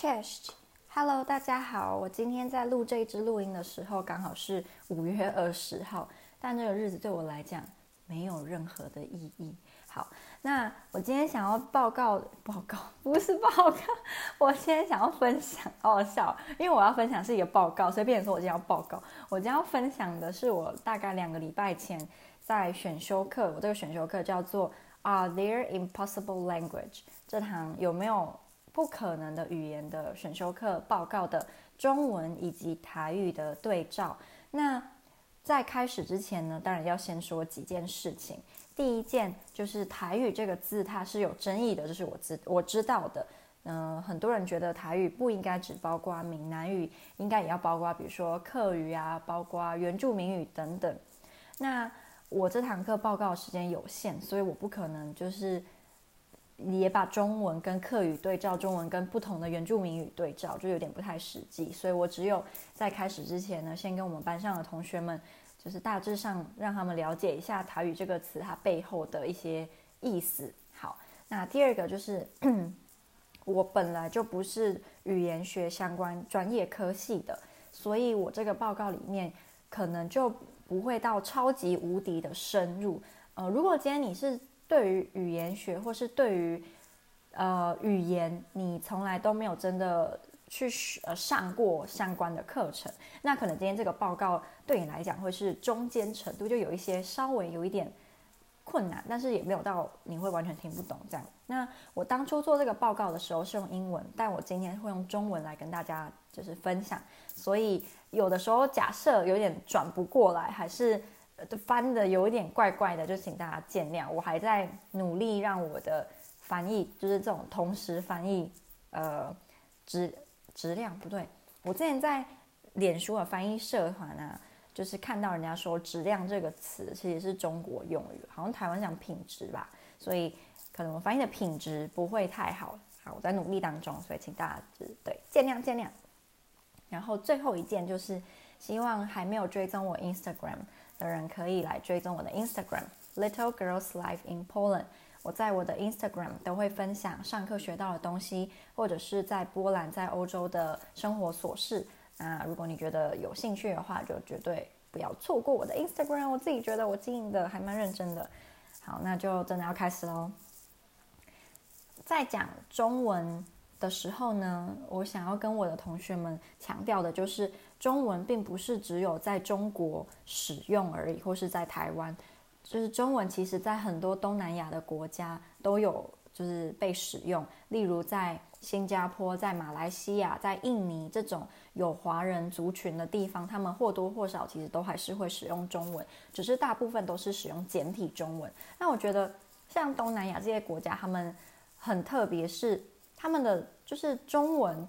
Chest，Hello，大家好。我今天在录这一支录音的时候，刚好是五月二十号，但这个日子对我来讲没有任何的意义。好，那我今天想要报告，报告不是报告，我今天想要分享，好好笑，因为我要分享是一个报告，所以变成说我今天要报告。我今天要分享的是我大概两个礼拜前在选修课，我这个选修课叫做 Are there impossible language？这堂有没有？不可能的语言的选修课报告的中文以及台语的对照。那在开始之前呢，当然要先说几件事情。第一件就是台语这个字它是有争议的，这是我知我知道的。嗯、很多人觉得台语不应该只包括闽南语，应该也要包括比如说客语啊，包括原住民语等等。那我这堂课报告时间有限，所以我不可能就是。也把中文跟客语对照，中文跟不同的原住民语对照，就有点不太实际。所以我只有在开始之前呢，先跟我们班上的同学们，就是大致上让他们了解一下台语这个词它背后的一些意思。好，那第二个就是，我本来就不是语言学相关专业科系的，所以我这个报告里面可能就不会到超级无敌的深入。呃，如果今天你是。对于语言学，或是对于呃语言，你从来都没有真的去呃上过相关的课程，那可能今天这个报告对你来讲会是中间程度，就有一些稍微有一点困难，但是也没有到你会完全听不懂这样。那我当初做这个报告的时候是用英文，但我今天会用中文来跟大家就是分享，所以有的时候假设有点转不过来，还是。翻的有一点怪怪的，就请大家见谅。我还在努力让我的翻译，就是这种同时翻译，呃，质质量不对。我之前在脸书的翻译社团啊，就是看到人家说“质量”这个词其实是中国用语，好像台湾讲品质吧，所以可能我翻译的品质不会太好。好，我在努力当中，所以请大家就对见谅见谅。然后最后一件就是，希望还没有追踪我 Instagram。的人可以来追踪我的 Instagram Little Girls Life in Poland。我在我的 Instagram 都会分享上课学到的东西，或者是在波兰、在欧洲的生活琐事。那如果你觉得有兴趣的话，就绝对不要错过我的 Instagram。我自己觉得我经营的还蛮认真的。好，那就真的要开始喽。在讲中文的时候呢，我想要跟我的同学们强调的就是。中文并不是只有在中国使用而已，或是在台湾，就是中文其实在很多东南亚的国家都有，就是被使用。例如在新加坡、在马来西亚、在印尼这种有华人族群的地方，他们或多或少其实都还是会使用中文，只是大部分都是使用简体中文。那我觉得像东南亚这些国家，他们很特别，是他们的就是中文，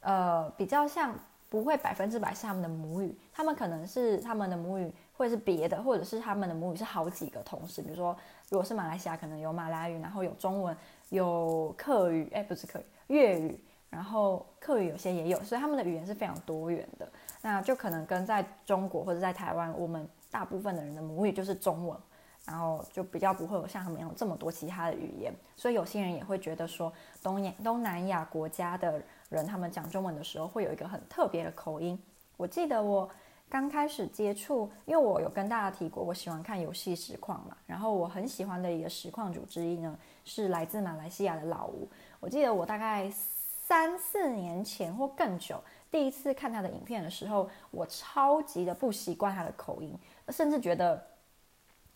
呃，比较像。不会百分之百是他们的母语，他们可能是他们的母语，或者是别的，或者是他们的母语是好几个同时。比如说，如果是马来西亚，可能有马来语，然后有中文，有客语，哎，不是客语，粤语，然后客语有些也有，所以他们的语言是非常多元的。那就可能跟在中国或者在台湾，我们大部分的人的母语就是中文，然后就比较不会有像他们有这么多其他的语言。所以有些人也会觉得说，东亚东南亚国家的。人他们讲中文的时候会有一个很特别的口音。我记得我刚开始接触，因为我有跟大家提过，我喜欢看游戏实况嘛。然后我很喜欢的一个实况主之一呢，是来自马来西亚的老吴。我记得我大概三四年前或更久，第一次看他的影片的时候，我超级的不习惯他的口音，甚至觉得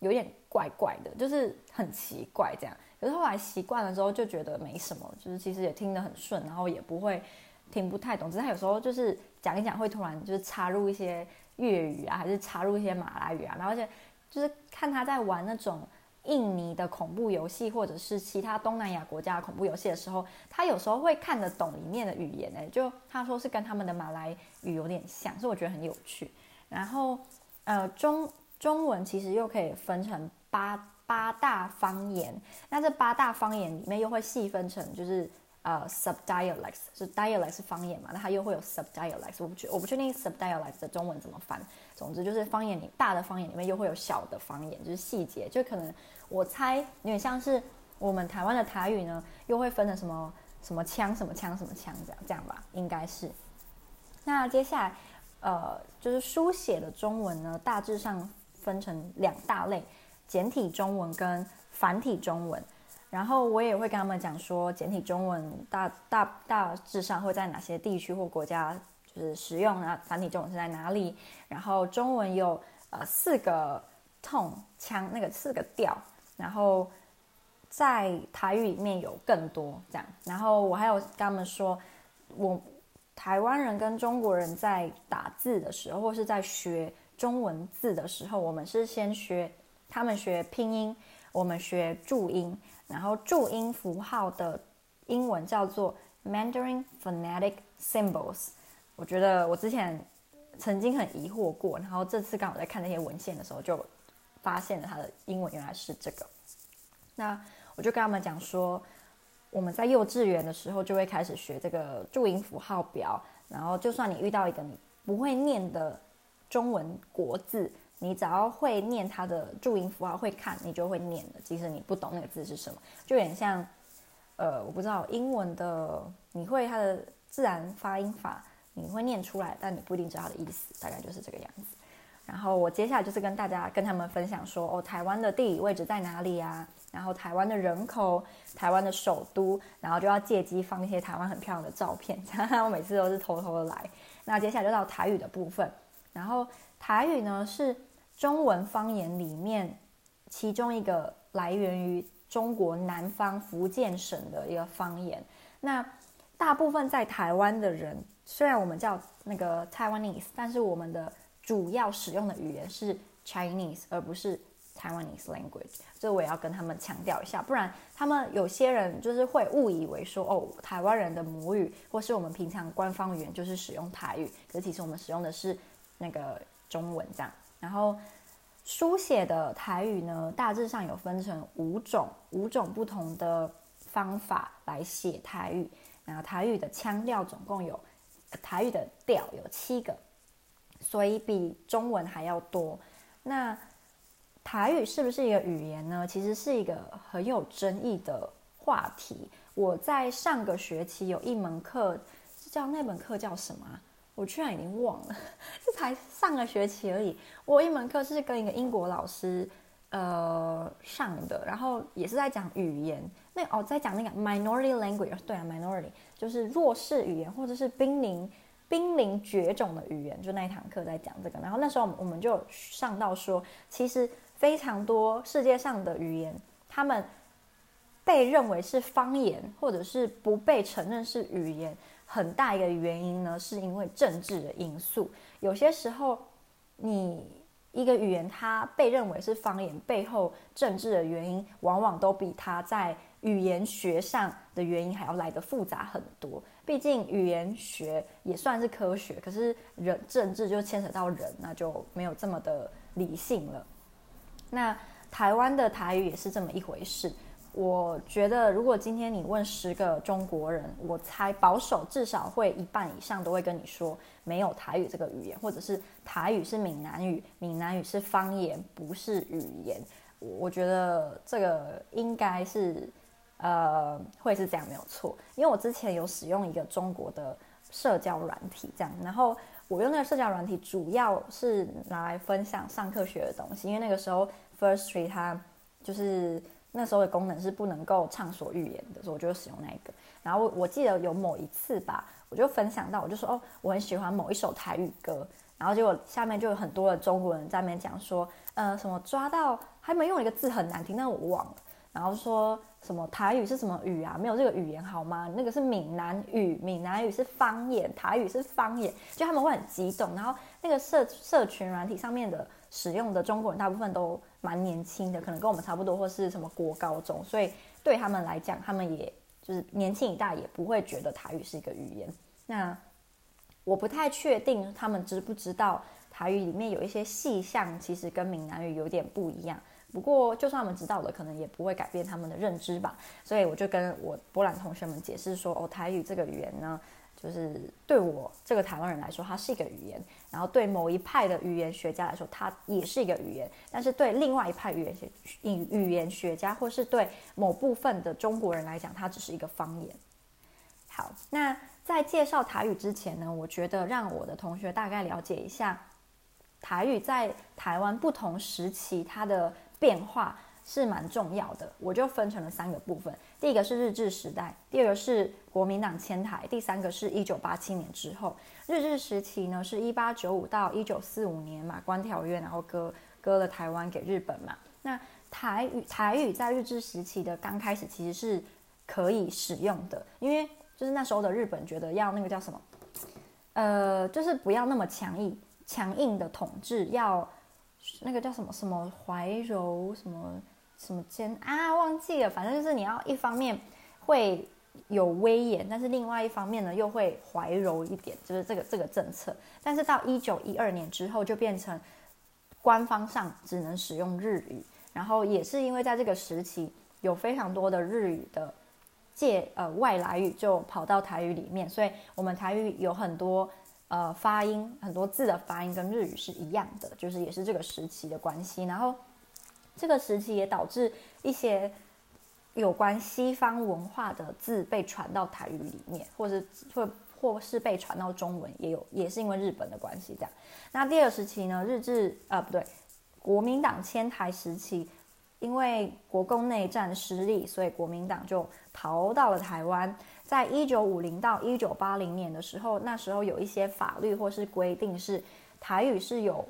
有点怪怪的，就是很奇怪这样。可是后来习惯了之后，就觉得没什么，就是其实也听得很顺，然后也不会听不太懂。只是他有时候就是讲一讲，会突然就是插入一些粤语啊，还是插入一些马来语啊。然后而且就是看他在玩那种印尼的恐怖游戏，或者是其他东南亚国家的恐怖游戏的时候，他有时候会看得懂里面的语言。呢，就他说是跟他们的马来语有点像，所以我觉得很有趣。然后呃，中中文其实又可以分成八。八大方言，那这八大方言里面又会细分成，就是呃 subdialects，是 dialects 是方言嘛，那它又会有 subdialects，我不确我不确定 subdialects 的中文怎么翻。总之就是方言里大的方言里面又会有小的方言，就是细节，就可能我猜有点像是我们台湾的台语呢，又会分成什么什么枪什么枪什么枪这样这样吧，应该是。那接下来，呃，就是书写的中文呢，大致上分成两大类：简体中文跟繁体中文。然后我也会跟他们讲说，简体中文大大大致上会在哪些地区或国家就是使用啊，繁体中文是在哪里？然后中文有呃四个 tone 腔，那个四个调，然后在台语里面有更多这样。然后我还有跟他们说，我。台湾人跟中国人在打字的时候，或是在学中文字的时候，我们是先学，他们学拼音，我们学注音，然后注音符号的英文叫做 Mandarin Phonetic Symbols。我觉得我之前曾经很疑惑过，然后这次刚好在看那些文献的时候，就发现了它的英文原来是这个。那我就跟他们讲说。我们在幼稚园的时候就会开始学这个注音符号表，然后就算你遇到一个你不会念的中文国字，你只要会念它的注音符号，会看，你就会念的。即使你不懂那个字是什么，就有点像，呃，我不知道英文的，你会它的自然发音法，你会念出来，但你不一定知道它的意思，大概就是这个样子。然后我接下来就是跟大家跟他们分享说，哦，台湾的地理位置在哪里啊？然后台湾的人口，台湾的首都，然后就要借机放一些台湾很漂亮的照片。我每次都是偷偷的来。那接下来就到台语的部分。然后台语呢是中文方言里面其中一个来源于中国南方福建省的一个方言。那大部分在台湾的人，虽然我们叫那个 Taiwanese，但是我们的主要使用的语言是 Chinese，而不是。Taiwanese language，这我也要跟他们强调一下，不然他们有些人就是会误以为说，哦，台湾人的母语或是我们平常官方语言就是使用台语，可是其实我们使用的是那个中文这样。然后书写的台语呢，大致上有分成五种，五种不同的方法来写台语。然后台语的腔调总共有，台语的调有七个，所以比中文还要多。那台语是不是一个语言呢？其实是一个很有争议的话题。我在上个学期有一门课，叫那门课叫什么？我居然已经忘了，这才上个学期而已。我一门课是跟一个英国老师呃上的，然后也是在讲语言。那哦，在讲那个 minority language，对啊，minority 就是弱势语言或者是濒临濒临绝种的语言。就那一堂课在讲这个，然后那时候我们就上到说，其实。非常多世界上的语言，他们被认为是方言，或者是不被承认是语言，很大一个原因呢，是因为政治的因素。有些时候，你一个语言它被认为是方言，背后政治的原因，往往都比它在语言学上的原因还要来得复杂很多。毕竟语言学也算是科学，可是人政治就牵扯到人，那就没有这么的理性了。那台湾的台语也是这么一回事。我觉得，如果今天你问十个中国人，我猜保守至少会一半以上都会跟你说没有台语这个语言，或者是台语是闽南语，闽南语是方言，不是语言。我觉得这个应该是呃会是这样没有错，因为我之前有使用一个中国的社交软体，这样，然后。我用那个社交软体主要是拿来分享上课学的东西，因为那个时候 Firstory 它就是那时候的功能是不能够畅所欲言的，所以我就使用那个。然后我记得有某一次吧，我就分享到，我就说哦，我很喜欢某一首台语歌，然后结果下面就有很多的中国人在那边讲说，呃，什么抓到还没用一个字很难听，但我忘了。然后说什么台语是什么语啊？没有这个语言好吗？那个是闽南语，闽南语是方言，台语是方言，就他们会很激动。然后那个社社群软体上面的使用的中国人大部分都蛮年轻的，可能跟我们差不多，或是什么国高中，所以对他们来讲，他们也就是年轻一代也不会觉得台语是一个语言。那我不太确定他们知不知道台语里面有一些细项，其实跟闽南语有点不一样。不过，就算他们知道了，可能也不会改变他们的认知吧。所以我就跟我波兰同学们解释说：“哦，台语这个语言呢，就是对我这个台湾人来说，它是一个语言；然后对某一派的语言学家来说，它也是一个语言。但是对另外一派语言学语语言学家，或是对某部分的中国人来讲，它只是一个方言。好，那在介绍台语之前呢，我觉得让我的同学大概了解一下台语在台湾不同时期它的变化是蛮重要的。我就分成了三个部分，第一个是日治时代，第二个是国民党迁台，第三个是一九八七年之后。日治时期呢，是一八九五到一九四五年马关条约，然后割割了台湾给日本嘛。那台语台语在日治时期的刚开始其实是可以使用的，因为就是那时候的日本觉得要那个叫什么，呃，就是不要那么强硬强硬的统治，要那个叫什么什么怀柔什么什么坚啊，忘记了，反正就是你要一方面会有威严，但是另外一方面呢又会怀柔一点，就是这个这个政策。但是到一九一二年之后就变成官方上只能使用日语。然后也是因为在这个时期，有非常多的日语的借呃外来语就跑到台语里面，所以我们台语有很多呃发音，很多字的发音跟日语是一样的，就是也是这个时期的关系。然后这个时期也导致一些有关西方文化的字被传到台语里面，或者或或是被传到中文，也有也是因为日本的关系这样。那第二时期呢，日治呃不对。国民党迁台时期，因为国共内战失利，所以国民党就逃到了台湾。在一九五零到一九八零年的时候，那时候有一些法律或是规定是台语是有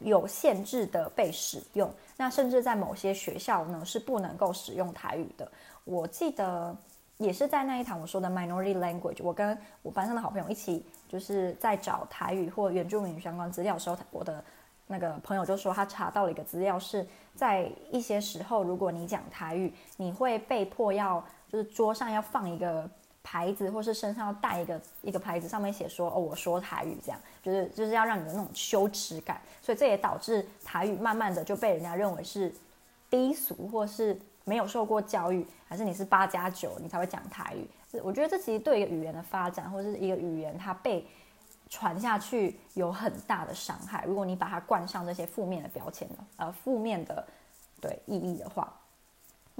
有限制的被使用，那甚至在某些学校呢是不能够使用台语的。我记得也是在那一堂我说的 minority language，我跟我班上的好朋友一起就是在找台语或原住民相关资料的时候，我的。那个朋友就说，他查到了一个资料，是在一些时候，如果你讲台语，你会被迫要就是桌上要放一个牌子，或是身上要带一个一个牌子，上面写说哦，我说台语，这样就是就是要让你的那种羞耻感。所以这也导致台语慢慢的就被人家认为是低俗，或是没有受过教育，还是你是八加九你才会讲台语。我觉得这其实对一个语言的发展，或是一个语言它被。传下去有很大的伤害。如果你把它冠上这些负面的标签呃，负面的对意义的话，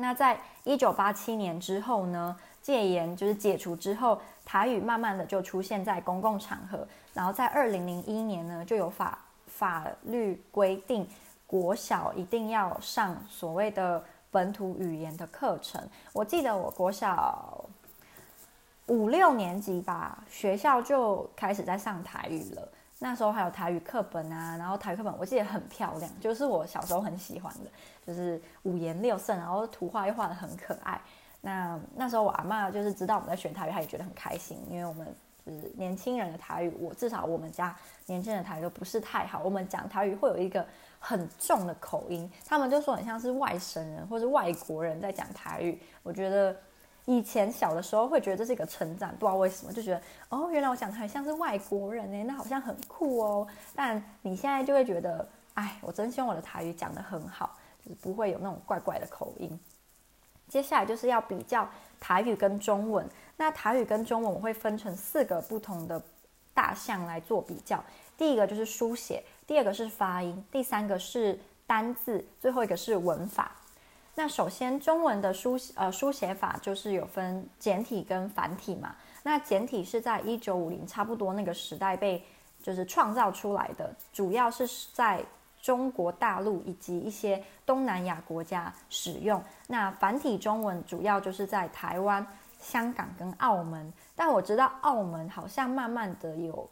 那在一九八七年之后呢，戒严就是解除之后，台语慢慢的就出现在公共场合。然后在二零零一年呢，就有法法律规定，国小一定要上所谓的本土语言的课程。我记得我国小。五六年级吧，学校就开始在上台语了。那时候还有台语课本啊，然后台语课本我记得很漂亮，就是我小时候很喜欢的，就是五颜六色，然后图画又画得很可爱。那那时候我阿妈就是知道我们在学台语，她也觉得很开心，因为我们就是年轻人的台语，我至少我们家年轻人的台语都不是太好，我们讲台语会有一个很重的口音，他们就说很像是外省人或是外国人在讲台语，我觉得。以前小的时候会觉得这是一个称赞，不知道为什么就觉得哦，原来我讲的很像是外国人哎，那好像很酷哦。但你现在就会觉得，哎，我真希望我的台语讲得很好，就是不会有那种怪怪的口音。接下来就是要比较台语跟中文，那台语跟中文我会分成四个不同的大项来做比较。第一个就是书写，第二个是发音，第三个是单字，最后一个是文法。那首先，中文的书呃书写法就是有分简体跟繁体嘛。那简体是在一九五零差不多那个时代被就是创造出来的，主要是在中国大陆以及一些东南亚国家使用。那繁体中文主要就是在台湾、香港跟澳门。但我知道澳门好像慢慢的有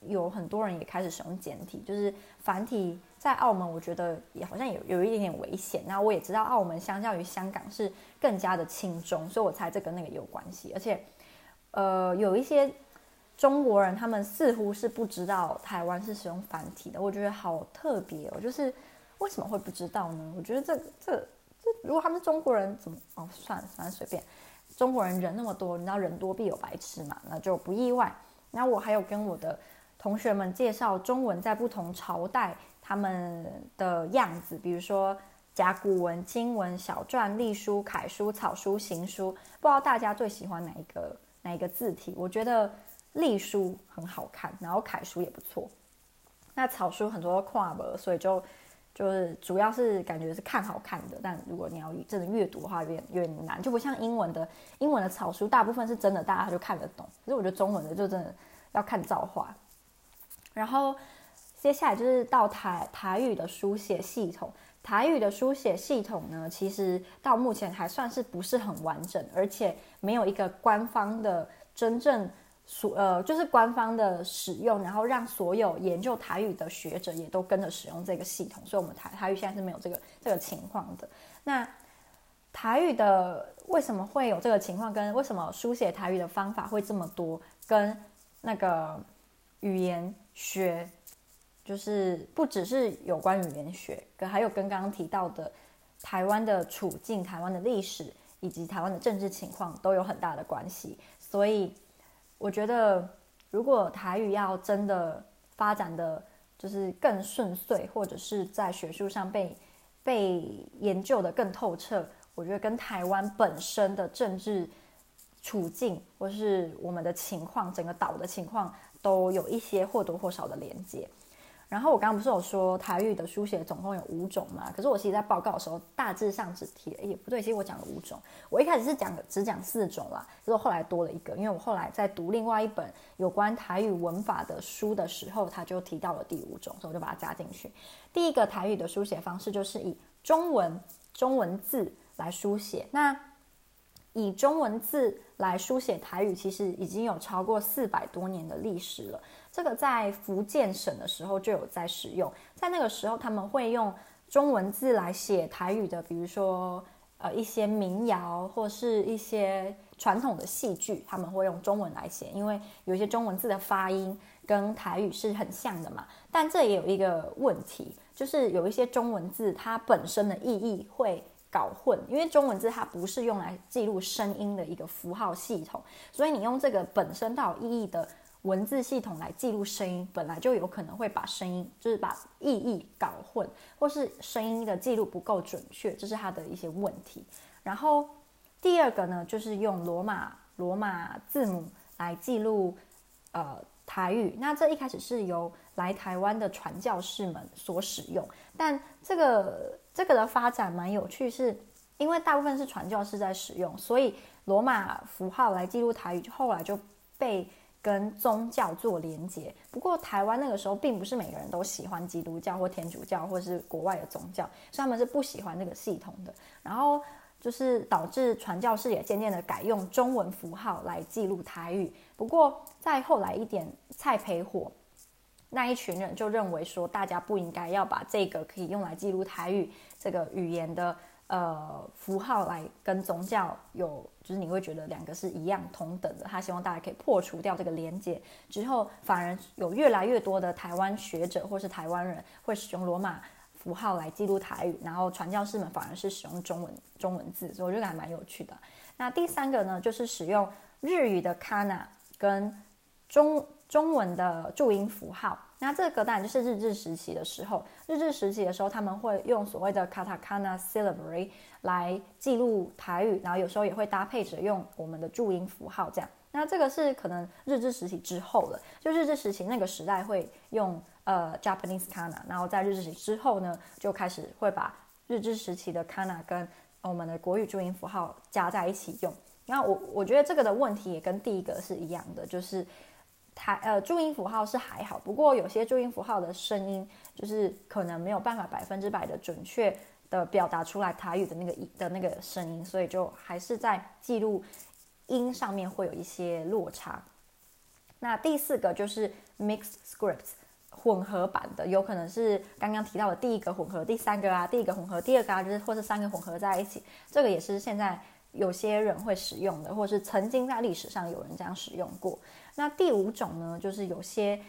有很多人也开始使用简体，就是繁体。在澳门，我觉得也好像有有一点点危险。那我也知道，澳门相较于香港是更加的轻中，所以我猜这跟那个有关系。而且，呃，有一些中国人，他们似乎是不知道台湾是使用繁体的。我觉得好特别哦，就是为什么会不知道呢？我觉得这这这，如果他们是中国人，怎么哦？算了，反正随便。中国人人那么多，你知道人多必有白痴嘛，那就不意外。那我还有跟我的同学们介绍中文在不同朝代。他们的样子，比如说甲骨文、金文、小篆、隶书、楷书、草书、行书，不知道大家最喜欢哪一个哪一个字体？我觉得隶书很好看，然后楷书也不错。那草书很多跨文，所以就就是主要是感觉是看好看的，但如果你要真的阅读的话，有点有点难，就不像英文的，英文的草书大部分是真的，大家就看得懂。可是我觉得中文的就真的要看造化。然后接下来就是到台台语的书写系统，台语的书写系统呢，其实到目前还算是不是很完整，而且没有一个官方的真正。所呃，就是官方的使用，然后让所有研究台语的学者也都跟着使用这个系统，所以我们台台语现在是没有这个这个情况的。那台语的为什么会有这个情况？跟为什么书写台语的方法会这么多？跟那个语言学，就是不只是有关语言学，跟还有跟刚刚提到的台湾的处境、台湾的历史以及台湾的政治情况都有很大的关系，所以。我觉得，如果台语要真的发展的就是更顺遂，或者是在学术上被被研究的更透彻，我觉得跟台湾本身的政治处境，或是我们的情况，整个岛的情况，都有一些或多或少的连接。然后我刚刚不是有说台语的书写总共有五种嘛？可是我其实在报告的时候大致上只提了，也不对，其实我讲了五种。我一开始是讲只讲四种啦，结果后来多了一个，因为我后来在读另外一本有关台语文法的书的时候，他就提到了第五种，所以我就把它加进去。第一个台语的书写方式就是以中文中文字来书写。那以中文字来书写台语，其实已经有超过四百多年的历史了。这个在福建省的时候就有在使用，在那个时候他们会用中文字来写台语的，比如说呃一些民谣或是一些传统的戏剧，他们会用中文来写，因为有一些中文字的发音跟台语是很像的嘛。但这也有一个问题，就是有一些中文字它本身的意义会搞混，因为中文字它不是用来记录声音的一个符号系统，所以你用这个本身带有意义的。文字系统来记录声音，本来就有可能会把声音，就是把意义搞混，或是声音的记录不够准确，这是它的一些问题。然后第二个呢，就是用罗马罗马字母来记录呃台语。那这一开始是由来台湾的传教士们所使用，但这个这个的发展蛮有趣，是因为大部分是传教士在使用，所以罗马符号来记录台语，后来就被。跟宗教做连结，不过台湾那个时候并不是每个人都喜欢基督教或天主教或是国外的宗教，所以他们是不喜欢这个系统的。然后就是导致传教士也渐渐的改用中文符号来记录台语。不过再后来一点，蔡培火那一群人就认为说，大家不应该要把这个可以用来记录台语这个语言的。呃，符号来跟宗教有，就是你会觉得两个是一样同等的。他希望大家可以破除掉这个连接之后，反而有越来越多的台湾学者或是台湾人会使用罗马符号来记录台语，然后传教士们反而是使用中文中文字，所以我觉得还蛮有趣的。那第三个呢，就是使用日语的 kana 跟中中文的注音符号。那这个当然就是日治时期的时候，日治时期的时候，他们会用所谓的 katakana syllabary 来记录台语，然后有时候也会搭配着用我们的注音符号这样。那这个是可能日治时期之后了，就日治时期那个时代会用呃 Japanese kana，然后在日治时期之后呢，就开始会把日治时期的 kana 跟我们的国语注音符号加在一起用。然后我我觉得这个的问题也跟第一个是一样的，就是。台呃注音符号是还好，不过有些注音符号的声音就是可能没有办法百分之百的准确的表达出来台语的那个音的那个声音，所以就还是在记录音上面会有一些落差。那第四个就是 mixed scripts 混合版的，有可能是刚刚提到的第一个混合，第三个啊，第一个混合，第二个啊，就是或是三个混合在一起，这个也是现在有些人会使用的，或是曾经在历史上有人这样使用过。那第五种呢，就是有些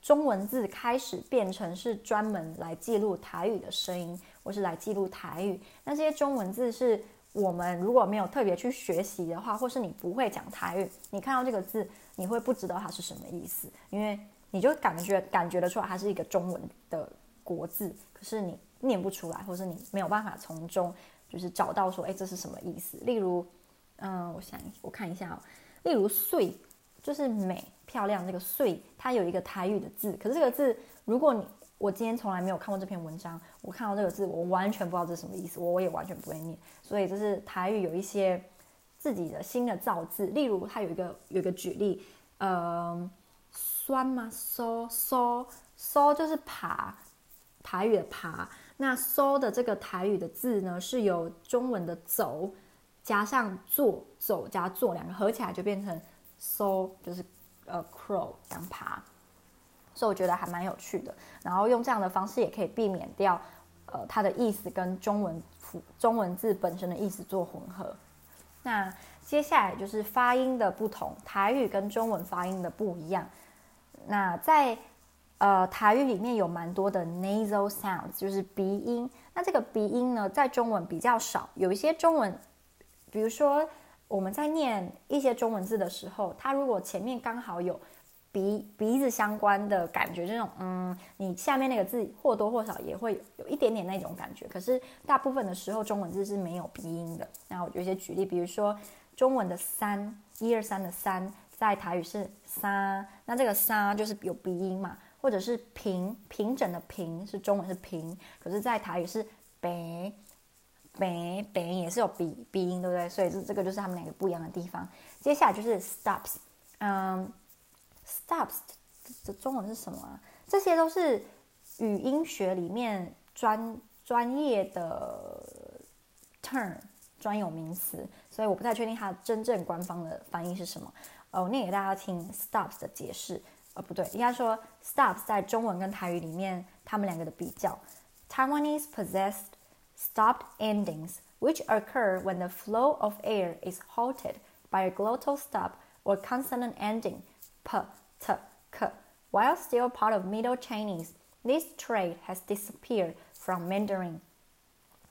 中文字开始变成是专门来记录台语的声音，或是来记录台语。那这些中文字是我们如果没有特别去学习的话，或是你不会讲台语，你看到这个字，你会不知道它是什么意思，因为你就感觉感觉得出来它是一个中文的国字，可是你念不出来，或是你没有办法从中就是找到说，哎，这是什么意思？例如，嗯，我想我看一下哦，例如“碎”。就是美漂亮，这个“碎”它有一个台语的字，可是这个字，如果你我今天从来没有看过这篇文章，我看到这个字，我完全不知道这是什么意思，我也完全不会念。所以这是台语有一些自己的新的造字，例如它有一个有一个举例，呃，酸吗？搜搜搜就是爬，台语的爬。那搜的这个台语的字呢，是由中文的走加上坐，走加坐两个合起来就变成搜，就是呃 crow 这样爬。所以我觉得还蛮有趣的，然后用这样的方式也可以避免掉，呃，它的意思跟中文中文字本身的意思做混合。那接下来就是发音的不同，台语跟中文发音的不一样。那在呃台语里面有蛮多的 nasal sounds，就是鼻音。那这个鼻音呢，在中文比较少，有一些中文，比如说我们在念一些中文字的时候，它如果前面刚好有。鼻鼻子相关的感觉，这种嗯，你下面那个字或多或少也会有一点点那种感觉。可是大部分的时候，中文字是没有鼻音的。那我有一些举例，比如说中文的三，一二三的三，在台语是三，那这个三就是有鼻音嘛。或者是平平整的平，是中文是平，可是在台语是北北北也是有鼻鼻音，对不对？所以这这个就是他们两个不一样的地方。接下来就是 stops，嗯。Stops 这中文是什么啊？这些都是语音学里面专专业的 term 专有名词，所以我不太确定它真正官方的翻译是什么。哦，念给大家听 stops 的解释。呃，不对，应该说 stops 在中文跟台语里面，他们两个的比较。Taiwanese possessed stopped endings, which occur when the flow of air is halted by a glottal stop or consonant ending. p, t, k. While still part of Middle Chinese, this trait has disappeared from Mandarin.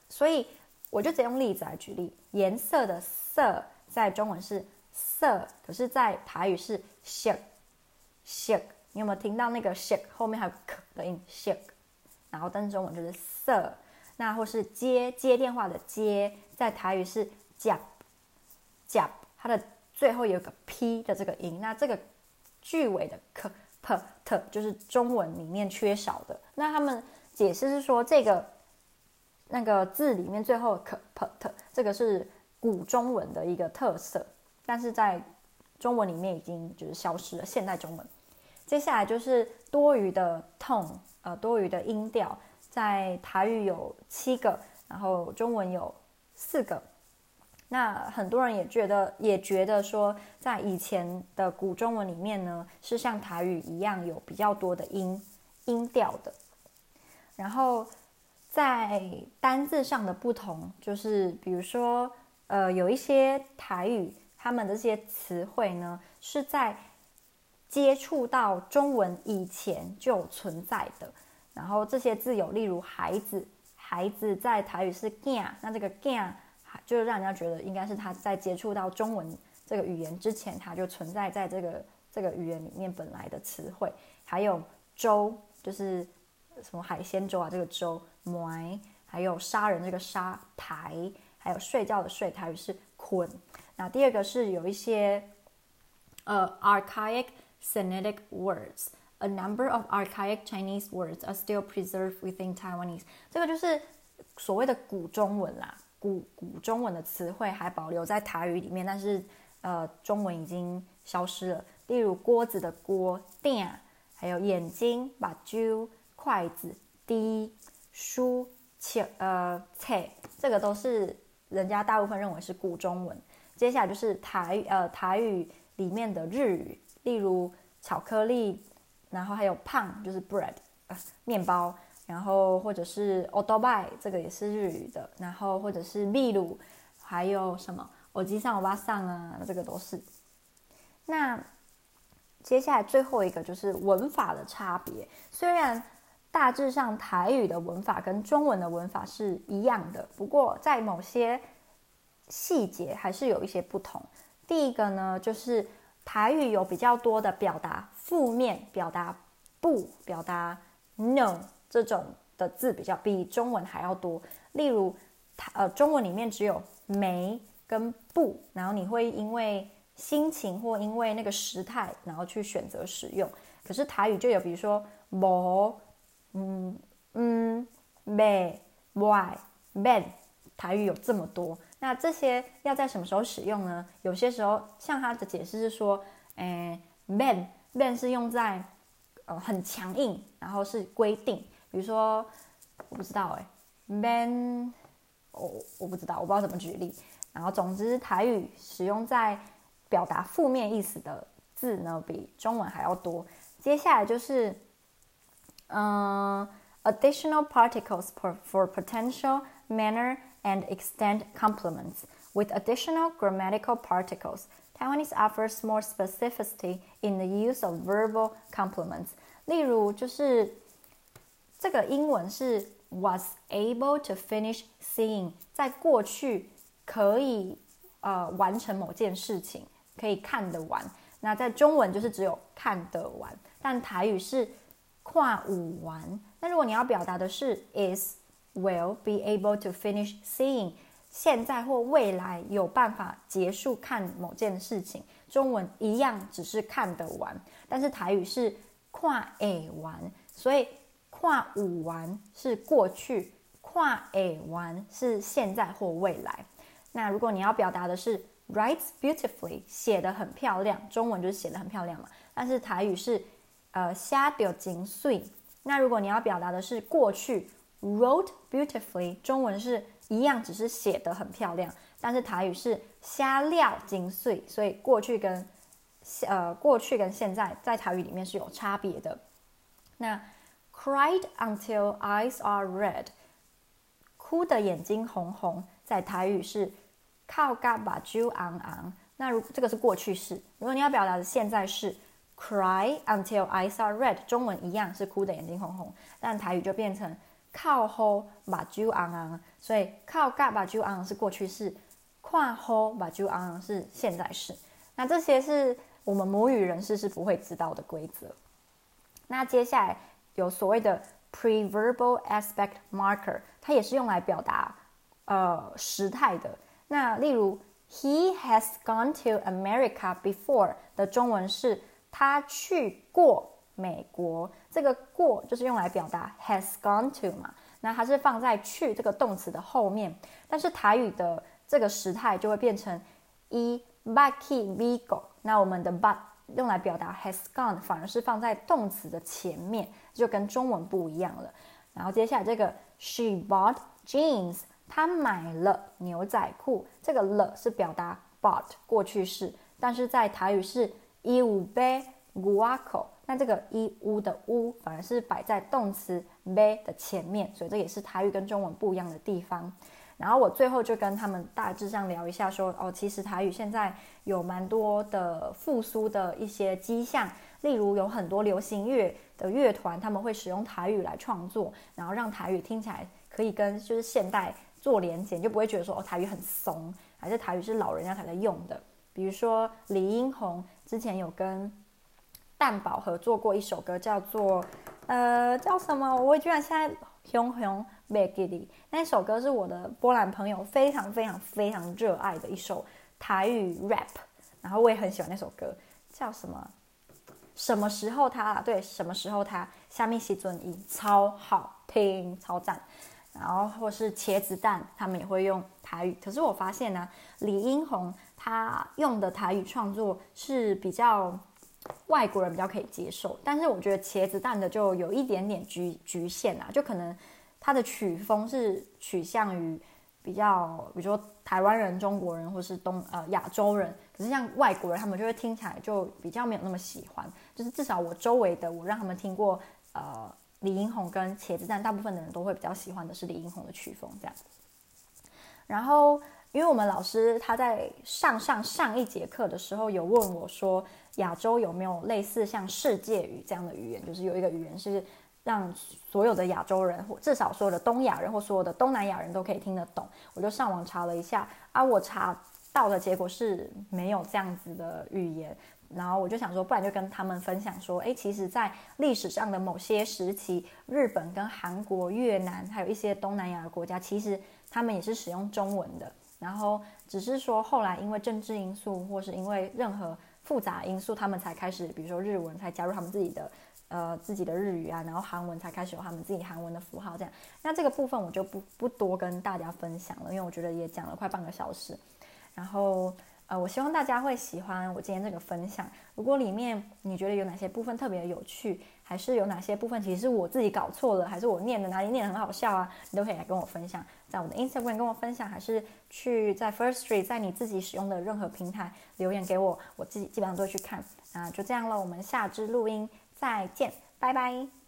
所以我就直接用例子来举例。颜色的色在中文是色，可是在台语是 shake shake。你有没有听到那个 shake 后面还有 k 的音 shake？然后但是中文就是色。那或是接接电话的接，在台语是 jap jap，它的最后有个 p 的这个音。那这个。句尾的 k p t 就是中文里面缺少的。那他们解释是说，这个那个字里面最后 k p t 这个是古中文的一个特色，但是在中文里面已经就是消失了。现代中文，接下来就是多余的 tone，呃，多余的音调，在台语有七个，然后中文有四个。那很多人也觉得，也觉得说，在以前的古中文里面呢，是像台语一样有比较多的音音调的。然后在单字上的不同，就是比如说，呃，有一些台语，他们的这些词汇呢，是在接触到中文以前就存在的。然后这些字有，例如孩子，孩子在台语是囝，那这个囝。就让人家觉得应该是他在接触到中文这个语言之前，他就存在在这个这个语言里面本来的词汇。还有粥，就是什么海鲜粥啊，这个粥，糜，还有杀人这个杀台，还有睡觉的睡台语是困。那第二个是有一些呃 archaic Sinitic words，a number of archaic Chinese words are still preserved within Taiwanese。这个就是所谓的古中文啦。古古中文的词汇还保留在台语里面，但是呃，中文已经消失了。例如锅子的锅，电，还有眼睛，把揪，筷子，滴，书，切，呃，切，这个都是人家大部分认为是古中文。接下来就是台呃台语里面的日语，例如巧克力，然后还有胖，就是 bread，呃，面包。然后或者是欧多拜，这个也是日语的。然后或者是秘鲁，还有什么欧吉桑、欧巴桑啊，这个都是。那接下来最后一个就是文法的差别。虽然大致上台语的文法跟中文的文法是一样的，不过在某些细节还是有一些不同。第一个呢，就是台语有比较多的表达负面，表达不，表达 no。这种的字比较比中文还要多，例如，呃，中文里面只有没跟不，然后你会因为心情或因为那个时态，然后去选择使用。可是台语就有，比如说没、嗯嗯，be why ben，台语有这么多，那这些要在什么时候使用呢？有些时候，像他的解释是说，诶，ben ben 是用在呃很强硬，然后是规定，比如说我不知道诶 ben 我我不知道，我不知道怎么举例。然后总之，台语使用在表达负面意思的字呢，比中文还要多。接下来就是，嗯、呃、，additional particles for for potential manner and extent complements with additional grammatical particles. Taiwanese offers more specificity in the use of verbal complements. 例如，就是这个英文是 was able to finish seeing，在过去可以呃完成某件事情，可以看得完。那在中文就是只有看得完，但台语是看有完。那如果你要表达的是 is will be able to finish seeing，现在或未来有办法结束看某件事情，中文一样只是看得完，但是台语是跨诶完，所以跨五完是过去，跨诶完是现在或未来。那如果你要表达的是 writes beautifully，写得很漂亮，中文就是写得很漂亮嘛。但是台语是，呃，写得真水。那如果你要表达的是过去，wrote beautifully，中文是一样，只是写得很漂亮。但是台语是写了真水，所以过去跟，呃，过去跟现在在台语里面是有差别的。那 cried until eyes are red，哭的眼睛红红，在台语是。靠嘎把酒昂昂，那如这个是过去式。如果你要表达的现在式，cry until eyes are red，中文一样是哭的眼睛红红，但台语就变成靠吼把酒昂昂。所以靠嘎把酒昂昂是过去式，看吼把酒昂昂是现在式。那这些是我们母语人士是不会知道的规则。那接下来有所谓的 preverbal aspect marker，它也是用来表达呃时态的。那例如，He has gone to America before 的中文是他去过美国，这个过就是用来表达 has gone to 嘛，那它是放在去这个动词的后面，但是台语的这个时态就会变成 e baki vigo，那我们的 but 用来表达 has gone 反而是放在动词的前面，就跟中文不一样了。然后接下来这个 she bought jeans。她买了牛仔裤，这个了是表达 bought 过去式，但是在台语是伊有买牛仔裤，那这个一屋的屋反而是摆在动词买的前面，所以这也是台语跟中文不一样的地方。然后我最后就跟他们大致上聊一下说，哦，其实台语现在有蛮多的复苏的一些迹象，例如有很多流行乐的乐团，他们会使用台语来创作，然后让台语听起来可以跟就是现代。做连结，就不会觉得说哦，台语很怂，还是台语是老人家才在用的。比如说李英宏之前有跟蛋堡合作过一首歌，叫做呃叫什么？我居然现在熊熊没记得。那首歌是我的波兰朋友非常非常非常热爱的一首台语 rap，然后我也很喜欢那首歌，叫什么？什么时候他？对，什么时候他？虾米时阵伊超好听，超赞。然后或是茄子蛋，他们也会用台语。可是我发现呢，李英宏他用的台语创作是比较外国人比较可以接受，但是我觉得茄子蛋的就有一点点局局限啊，就可能他的曲风是取向于比较，比如说台湾人、中国人或是东呃亚洲人。可是像外国人，他们就会听起来就比较没有那么喜欢。就是至少我周围的，我让他们听过呃。李英红跟茄子蛋，大部分的人都会比较喜欢的是李英红的曲风这样。然后，因为我们老师他在上上上一节课的时候有问我说，亚洲有没有类似像世界语这样的语言，就是有一个语言是让所有的亚洲人或至少所有的东亚人或所有的东南亚人都可以听得懂。我就上网查了一下，啊，我查到的结果是没有这样子的语言。然后我就想说，不然就跟他们分享说，诶，其实，在历史上的某些时期，日本跟韩国、越南，还有一些东南亚的国家，其实他们也是使用中文的。然后只是说，后来因为政治因素，或是因为任何复杂因素，他们才开始，比如说日文才加入他们自己的呃自己的日语啊，然后韩文才开始有他们自己韩文的符号这样。那这个部分我就不不多跟大家分享了，因为我觉得也讲了快半个小时。然后呃，我希望大家会喜欢我今天这个分享。如果里面你觉得有哪些部分特别有趣，还是有哪些部分其实是我自己搞错了，还是我念的哪里念得很好笑啊，你都可以来跟我分享，在我的 Instagram 跟我分享，还是去在 First Street，在你自己使用的任何平台留言给我，我自己基本上都会去看。那就这样了，我们下支录音再见，拜拜。